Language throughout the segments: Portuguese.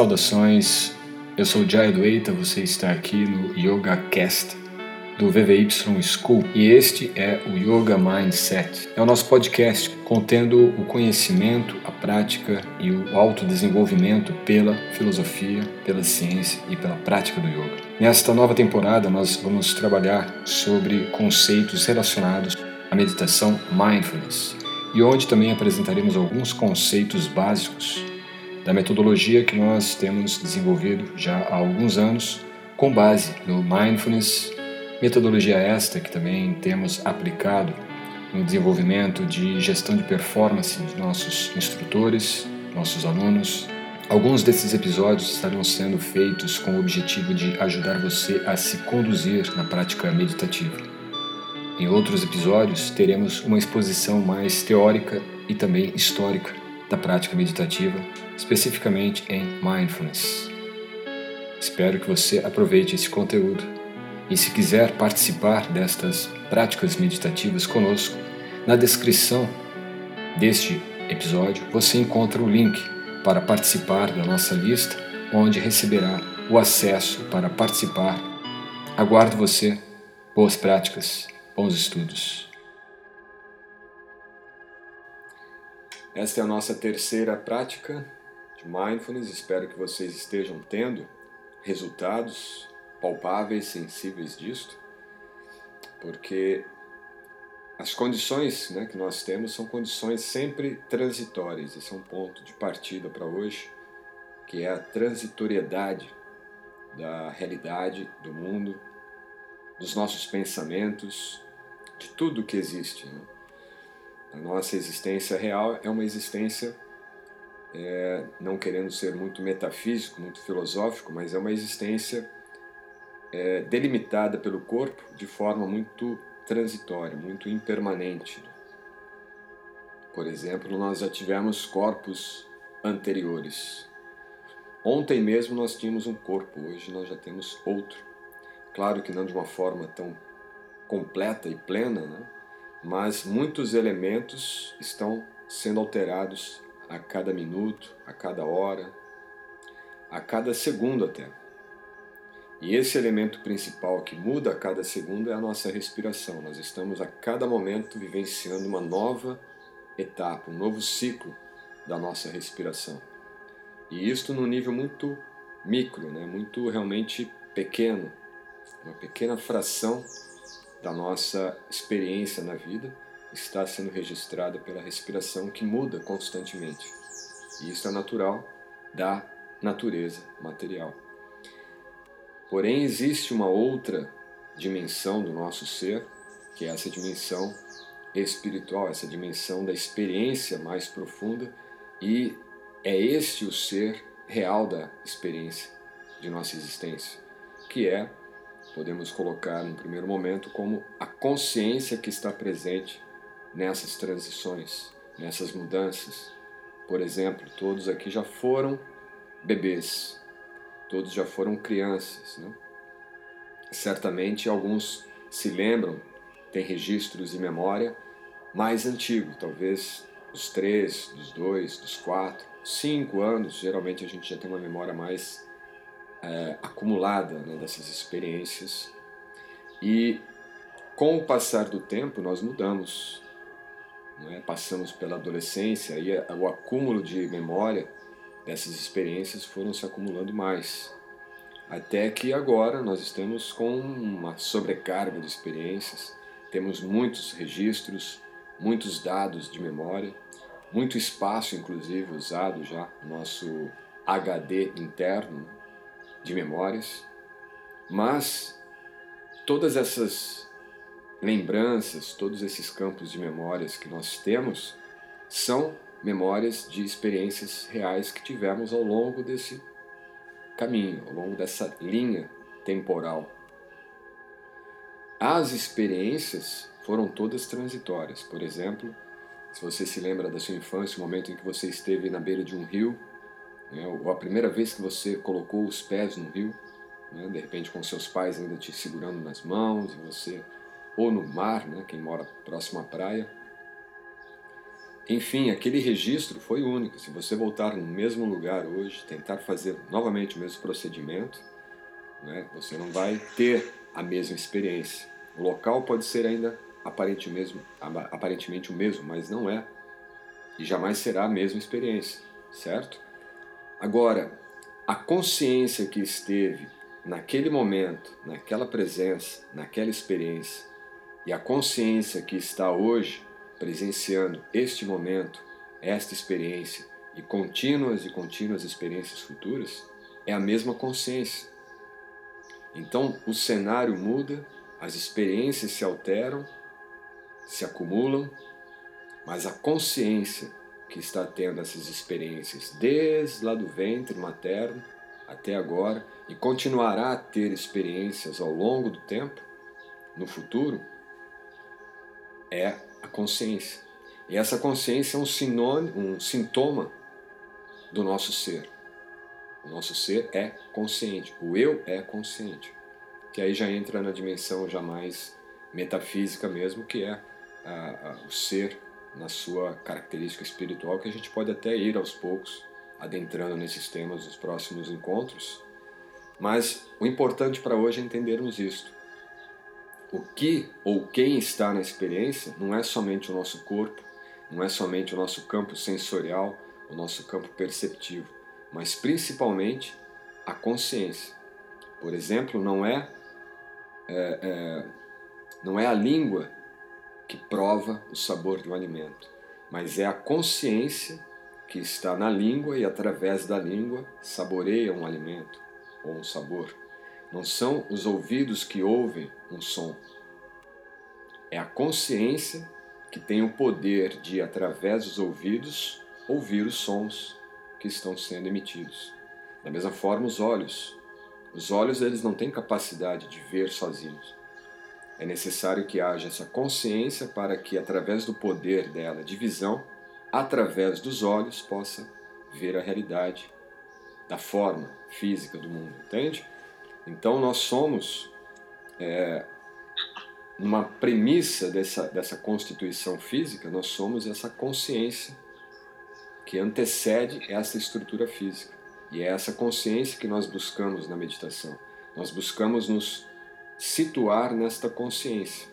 Saudações, eu sou Jai Dueita, você está aqui no Yoga Cast do VVY School e este é o Yoga Mindset. É o nosso podcast contendo o conhecimento, a prática e o autodesenvolvimento pela filosofia, pela ciência e pela prática do yoga. Nesta nova temporada nós vamos trabalhar sobre conceitos relacionados à meditação mindfulness e onde também apresentaremos alguns conceitos básicos da metodologia que nós temos desenvolvido já há alguns anos com base no mindfulness, metodologia esta que também temos aplicado no desenvolvimento de gestão de performance dos nossos instrutores, nossos alunos. Alguns desses episódios estarão sendo feitos com o objetivo de ajudar você a se conduzir na prática meditativa. Em outros episódios, teremos uma exposição mais teórica e também histórica da prática meditativa, especificamente em mindfulness. Espero que você aproveite esse conteúdo e, se quiser participar destas práticas meditativas conosco, na descrição deste episódio você encontra o link para participar da nossa lista, onde receberá o acesso para participar. Aguardo você. Boas práticas bons estudos. Esta é a nossa terceira prática de mindfulness. Espero que vocês estejam tendo resultados palpáveis, sensíveis disto, porque as condições né, que nós temos são condições sempre transitórias. Esse é um ponto de partida para hoje, que é a transitoriedade da realidade do mundo, dos nossos pensamentos, de tudo que existe. Né? A nossa existência real é uma existência, é, não querendo ser muito metafísico, muito filosófico, mas é uma existência é, delimitada pelo corpo de forma muito transitória, muito impermanente. Por exemplo, nós já tivemos corpos anteriores. Ontem mesmo nós tínhamos um corpo, hoje nós já temos outro. Claro que não de uma forma tão completa e plena, né? Mas muitos elementos estão sendo alterados a cada minuto, a cada hora, a cada segundo até. E esse elemento principal que muda a cada segundo é a nossa respiração. Nós estamos a cada momento vivenciando uma nova etapa, um novo ciclo da nossa respiração. E isto num nível muito micro, né? muito realmente pequeno, uma pequena fração da nossa experiência na vida está sendo registrada pela respiração que muda constantemente. E isso é natural da natureza material. Porém, existe uma outra dimensão do nosso ser, que é essa dimensão espiritual, essa dimensão da experiência mais profunda, e é este o ser real da experiência de nossa existência, que é podemos colocar no primeiro momento como a consciência que está presente nessas transições, nessas mudanças. Por exemplo, todos aqui já foram bebês, todos já foram crianças. Né? Certamente alguns se lembram, têm registros de memória mais antigo, talvez dos três, dos dois, dos quatro, cinco anos. Geralmente a gente já tem uma memória mais é, acumulada né, dessas experiências. E com o passar do tempo, nós mudamos. É? Passamos pela adolescência e o acúmulo de memória dessas experiências foram se acumulando mais. Até que agora nós estamos com uma sobrecarga de experiências, temos muitos registros, muitos dados de memória, muito espaço, inclusive, usado já no nosso HD interno, de memórias, mas todas essas lembranças, todos esses campos de memórias que nós temos são memórias de experiências reais que tivemos ao longo desse caminho, ao longo dessa linha temporal. As experiências foram todas transitórias. Por exemplo, se você se lembra da sua infância, o momento em que você esteve na beira de um rio né, ou a primeira vez que você colocou os pés no rio, né, de repente com seus pais ainda te segurando nas mãos, e você, ou no mar, né, quem mora próximo à praia. Enfim, aquele registro foi único. Se você voltar no mesmo lugar hoje, tentar fazer novamente o mesmo procedimento, né, você não vai ter a mesma experiência. O local pode ser ainda aparentemente o mesmo, mas não é. E jamais será a mesma experiência, certo? Agora, a consciência que esteve naquele momento, naquela presença, naquela experiência, e a consciência que está hoje presenciando este momento, esta experiência e contínuas e contínuas experiências futuras, é a mesma consciência. Então o cenário muda, as experiências se alteram, se acumulam, mas a consciência que está tendo essas experiências desde lá do ventre materno até agora e continuará a ter experiências ao longo do tempo, no futuro, é a consciência. E essa consciência é um sinônimo, um sintoma do nosso ser. O nosso ser é consciente, o eu é consciente. Que aí já entra na dimensão já mais metafísica mesmo, que é a, a, o ser na sua característica espiritual, que a gente pode até ir aos poucos adentrando nesses temas nos próximos encontros. Mas o importante para hoje é entendermos isto. O que ou quem está na experiência não é somente o nosso corpo, não é somente o nosso campo sensorial, o nosso campo perceptivo, mas principalmente a consciência. Por exemplo, não é, é, é não é a língua que prova o sabor do alimento, mas é a consciência que está na língua e através da língua saboreia um alimento ou um sabor. Não são os ouvidos que ouvem um som. É a consciência que tem o poder de, através dos ouvidos, ouvir os sons que estão sendo emitidos. Da mesma forma, os olhos. Os olhos eles não têm capacidade de ver sozinhos. É necessário que haja essa consciência para que, através do poder dela de visão, através dos olhos, possa ver a realidade da forma física do mundo, entende? Então, nós somos, é, numa premissa dessa, dessa constituição física, nós somos essa consciência que antecede essa estrutura física. E é essa consciência que nós buscamos na meditação. Nós buscamos nos situar nesta consciência.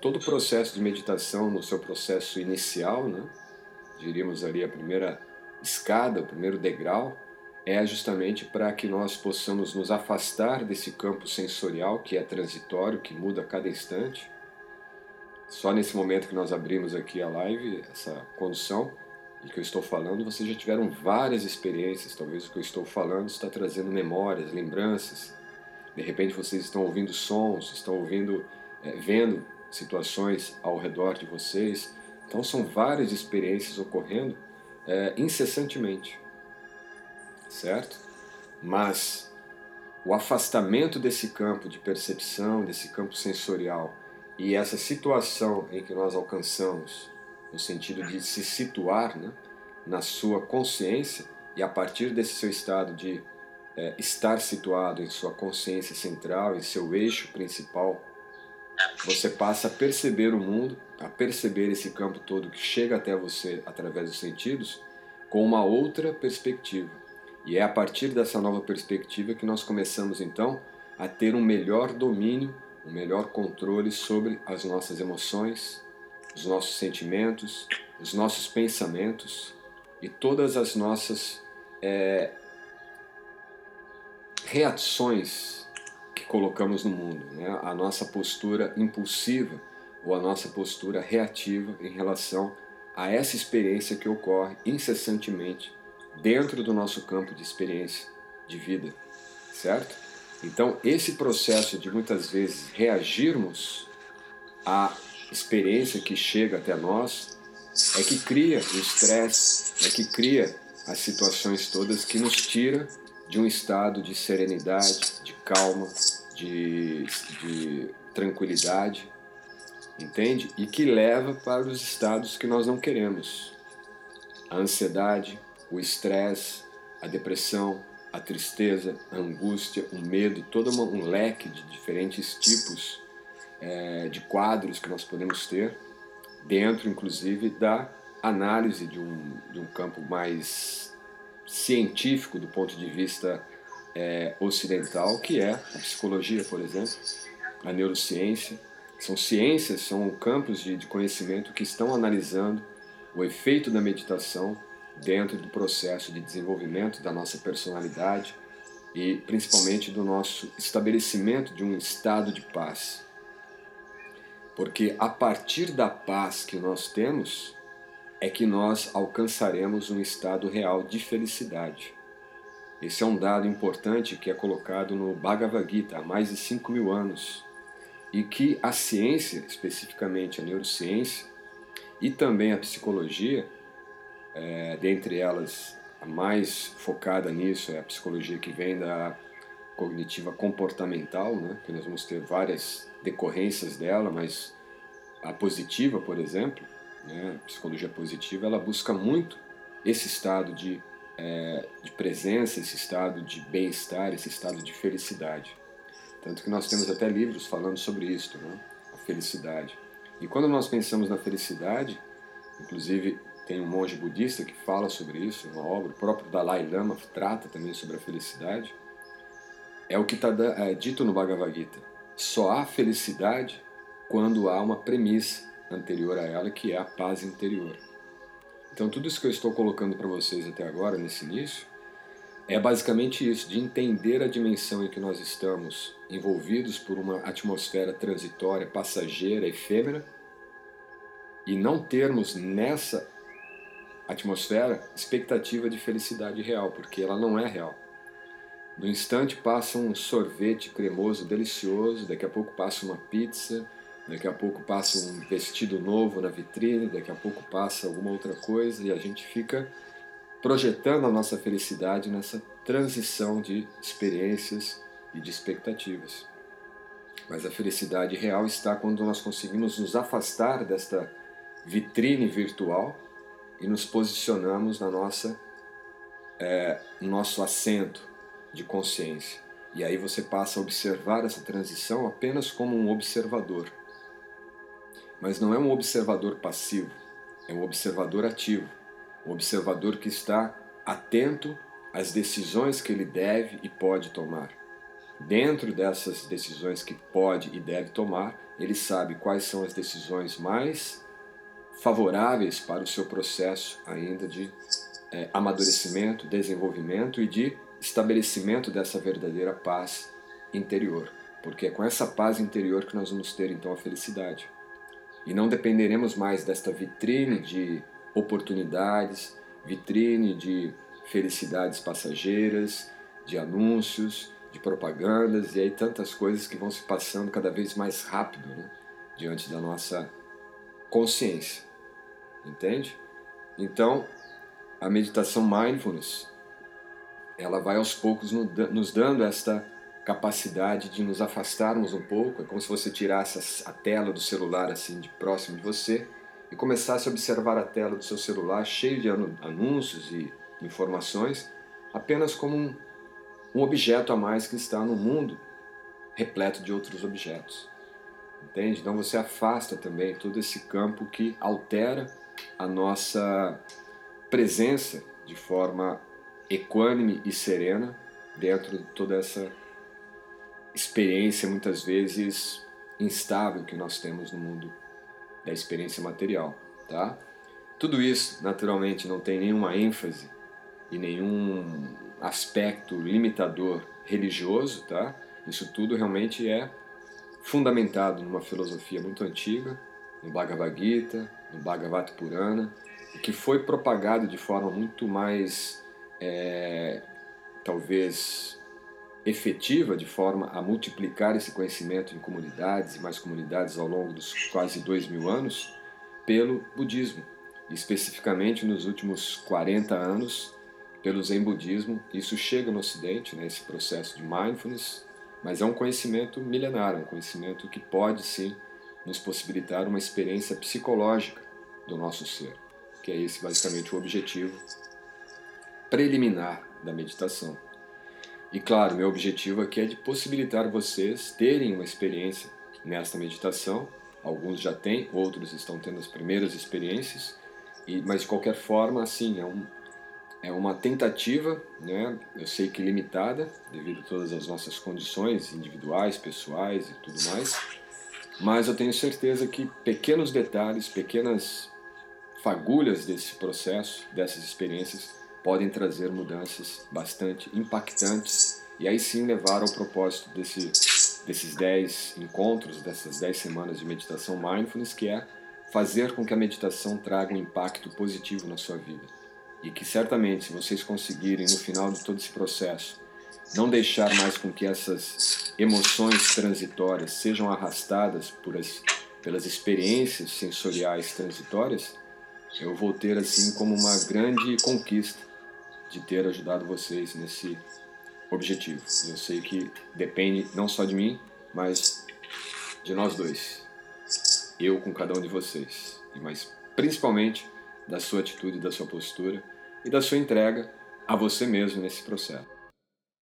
Todo o processo de meditação, no seu processo inicial, né, diríamos ali a primeira escada, o primeiro degrau, é justamente para que nós possamos nos afastar desse campo sensorial que é transitório, que muda a cada instante. Só nesse momento que nós abrimos aqui a live, essa condução de que eu estou falando, vocês já tiveram várias experiências. Talvez o que eu estou falando está trazendo memórias, lembranças, de repente vocês estão ouvindo sons, estão ouvindo, é, vendo situações ao redor de vocês. Então são várias experiências ocorrendo é, incessantemente, certo? Mas o afastamento desse campo de percepção, desse campo sensorial e essa situação em que nós alcançamos, no sentido de se situar né, na sua consciência e a partir desse seu estado de é, estar situado em sua consciência central, em seu eixo principal, você passa a perceber o mundo, a perceber esse campo todo que chega até você através dos sentidos, com uma outra perspectiva. E é a partir dessa nova perspectiva que nós começamos então a ter um melhor domínio, um melhor controle sobre as nossas emoções, os nossos sentimentos, os nossos pensamentos e todas as nossas é, reações que colocamos no mundo, né? a nossa postura impulsiva ou a nossa postura reativa em relação a essa experiência que ocorre incessantemente dentro do nosso campo de experiência de vida, certo? Então, esse processo de muitas vezes reagirmos à experiência que chega até nós é que cria o estresse, é que cria as situações todas que nos tira de um estado de serenidade, de calma, de, de tranquilidade, entende? E que leva para os estados que nós não queremos. A ansiedade, o estresse, a depressão, a tristeza, a angústia, o medo, todo um leque de diferentes tipos é, de quadros que nós podemos ter, dentro inclusive da análise de um, de um campo mais científico do ponto de vista é, ocidental, que é a psicologia, por exemplo, a neurociência. São ciências, são campos de, de conhecimento que estão analisando o efeito da meditação dentro do processo de desenvolvimento da nossa personalidade e principalmente do nosso estabelecimento de um estado de paz. Porque a partir da paz que nós temos é que nós alcançaremos um estado real de felicidade. Esse é um dado importante que é colocado no Bhagavad Gita há mais de 5 mil anos e que a ciência, especificamente a neurociência e também a psicologia, é, dentre elas a mais focada nisso é a psicologia que vem da cognitiva comportamental, né? que nós vamos ter várias decorrências dela, mas a positiva, por exemplo, né? psicologia positiva, ela busca muito esse estado de, é, de presença, esse estado de bem-estar, esse estado de felicidade. Tanto que nós temos até livros falando sobre isso, né? a felicidade. E quando nós pensamos na felicidade, inclusive tem um monge budista que fala sobre isso, uma obra, o próprio Dalai Lama trata também sobre a felicidade. É o que está é, dito no Bhagavad Gita. Só há felicidade quando há uma premissa anterior a ela, que é a paz interior. Então, tudo isso que eu estou colocando para vocês até agora, nesse início, é basicamente isso, de entender a dimensão em que nós estamos envolvidos por uma atmosfera transitória, passageira, efêmera, e não termos nessa atmosfera expectativa de felicidade real, porque ela não é real. No instante passa um sorvete cremoso delicioso, daqui a pouco passa uma pizza, daqui a pouco passa um vestido novo na vitrine, daqui a pouco passa alguma outra coisa e a gente fica projetando a nossa felicidade nessa transição de experiências e de expectativas. Mas a felicidade real está quando nós conseguimos nos afastar desta vitrine virtual e nos posicionamos na nossa é, nosso assento de consciência. E aí você passa a observar essa transição apenas como um observador. Mas não é um observador passivo, é um observador ativo, um observador que está atento às decisões que ele deve e pode tomar. Dentro dessas decisões que pode e deve tomar, ele sabe quais são as decisões mais favoráveis para o seu processo ainda de é, amadurecimento, desenvolvimento e de estabelecimento dessa verdadeira paz interior. Porque é com essa paz interior que nós vamos ter então a felicidade. E não dependeremos mais desta vitrine de oportunidades, vitrine de felicidades passageiras, de anúncios, de propagandas e aí tantas coisas que vão se passando cada vez mais rápido né, diante da nossa consciência. Entende? Então, a meditação mindfulness, ela vai aos poucos nos dando esta capacidade de nos afastarmos um pouco, é como se você tirasse a tela do celular assim de próximo de você e começasse a observar a tela do seu celular cheio de anúncios e informações, apenas como um, um objeto a mais que está no mundo repleto de outros objetos. Entende? Então você afasta também todo esse campo que altera a nossa presença de forma equânime e serena dentro de toda essa experiência muitas vezes instável que nós temos no mundo da experiência material, tá? Tudo isso, naturalmente, não tem nenhuma ênfase e nenhum aspecto limitador religioso, tá? Isso tudo realmente é fundamentado numa filosofia muito antiga, no Bhagavad Gita, no Bhagavata Purana, que foi propagado de forma muito mais, é, talvez, efetiva, de forma a multiplicar esse conhecimento em comunidades e mais comunidades ao longo dos quase dois mil anos, pelo budismo, especificamente nos últimos 40 anos, pelo Zen budismo. Isso chega no Ocidente, né, esse processo de mindfulness, mas é um conhecimento milenar, um conhecimento que pode sim nos possibilitar uma experiência psicológica do nosso ser, que é esse basicamente o objetivo preliminar da meditação. E claro, meu objetivo aqui é de possibilitar vocês terem uma experiência nesta meditação. Alguns já têm, outros estão tendo as primeiras experiências E, mas de qualquer forma, assim, é, um, é uma tentativa, né? eu sei que limitada, devido a todas as nossas condições individuais, pessoais e tudo mais, mas eu tenho certeza que pequenos detalhes, pequenas fagulhas desse processo, dessas experiências, podem trazer mudanças bastante impactantes e aí sim levar ao propósito desse, desses 10 encontros, dessas 10 semanas de meditação mindfulness, que é fazer com que a meditação traga um impacto positivo na sua vida. E que certamente, se vocês conseguirem, no final de todo esse processo, não deixar mais com que essas emoções transitórias sejam arrastadas por as, pelas experiências sensoriais transitórias, eu vou ter assim como uma grande conquista de ter ajudado vocês nesse objetivo. Eu sei que depende não só de mim, mas de nós dois. Eu com cada um de vocês, mas principalmente da sua atitude, da sua postura e da sua entrega a você mesmo nesse processo.